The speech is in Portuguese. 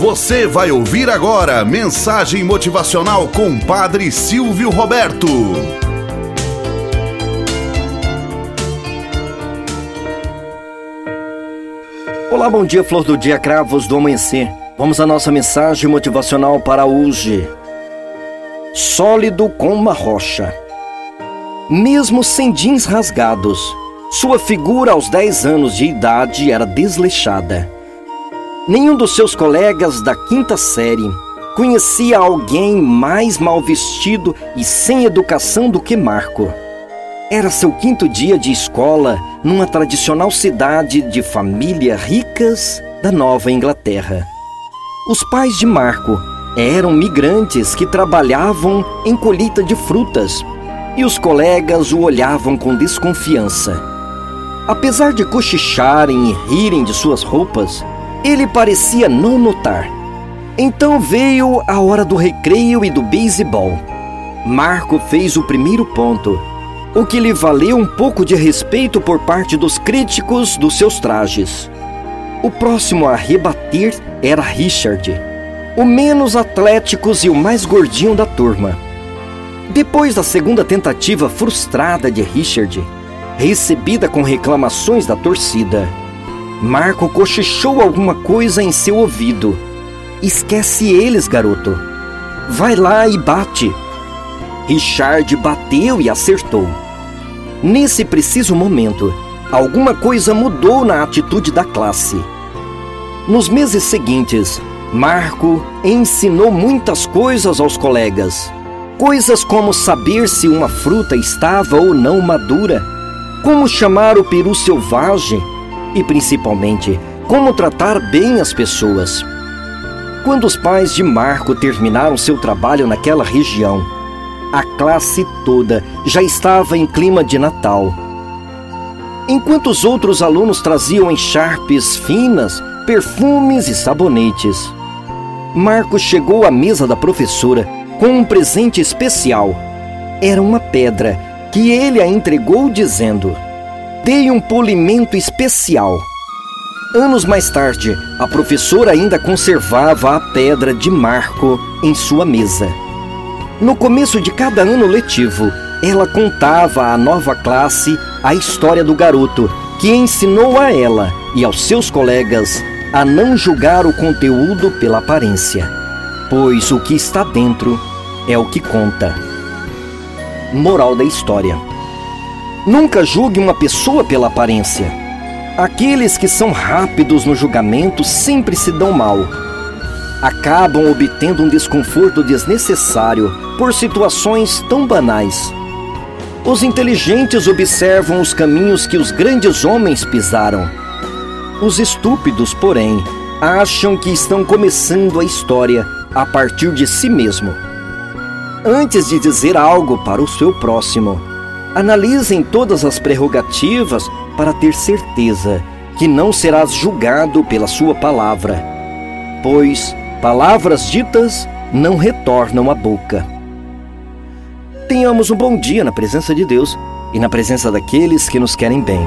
Você vai ouvir agora mensagem motivacional com Padre Silvio Roberto. Olá, bom dia, flor do dia, cravos do amanhecer. Vamos à nossa mensagem motivacional para hoje. Sólido como uma rocha. Mesmo sem jeans rasgados, sua figura aos 10 anos de idade era desleixada. Nenhum dos seus colegas da quinta série conhecia alguém mais mal vestido e sem educação do que Marco. Era seu quinto dia de escola numa tradicional cidade de família ricas da Nova Inglaterra. Os pais de Marco eram migrantes que trabalhavam em colheita de frutas e os colegas o olhavam com desconfiança. Apesar de cochicharem e rirem de suas roupas, ele parecia não notar. Então veio a hora do recreio e do beisebol. Marco fez o primeiro ponto, o que lhe valeu um pouco de respeito por parte dos críticos dos seus trajes. O próximo a rebater era Richard, o menos atléticos e o mais gordinho da turma. Depois da segunda tentativa frustrada de Richard, recebida com reclamações da torcida, Marco cochichou alguma coisa em seu ouvido. Esquece eles, garoto. Vai lá e bate. Richard bateu e acertou. Nesse preciso momento, alguma coisa mudou na atitude da classe. Nos meses seguintes, Marco ensinou muitas coisas aos colegas. Coisas como saber se uma fruta estava ou não madura, como chamar o peru selvagem e, principalmente, como tratar bem as pessoas. Quando os pais de Marco terminaram seu trabalho naquela região, a classe toda já estava em clima de Natal. Enquanto os outros alunos traziam encharpes finas, perfumes e sabonetes, Marco chegou à mesa da professora com um presente especial. Era uma pedra que ele a entregou dizendo: Dei um polimento especial. Anos mais tarde, a professora ainda conservava a pedra de Marco em sua mesa. No começo de cada ano letivo, ela contava à nova classe a história do garoto que ensinou a ela e aos seus colegas a não julgar o conteúdo pela aparência, pois o que está dentro é o que conta. Moral da história. Nunca julgue uma pessoa pela aparência. Aqueles que são rápidos no julgamento sempre se dão mal. Acabam obtendo um desconforto desnecessário por situações tão banais. Os inteligentes observam os caminhos que os grandes homens pisaram. Os estúpidos, porém, acham que estão começando a história a partir de si mesmo. Antes de dizer algo para o seu próximo, Analisem todas as prerrogativas para ter certeza que não serás julgado pela sua palavra, pois palavras ditas não retornam à boca. Tenhamos um bom dia na presença de Deus e na presença daqueles que nos querem bem.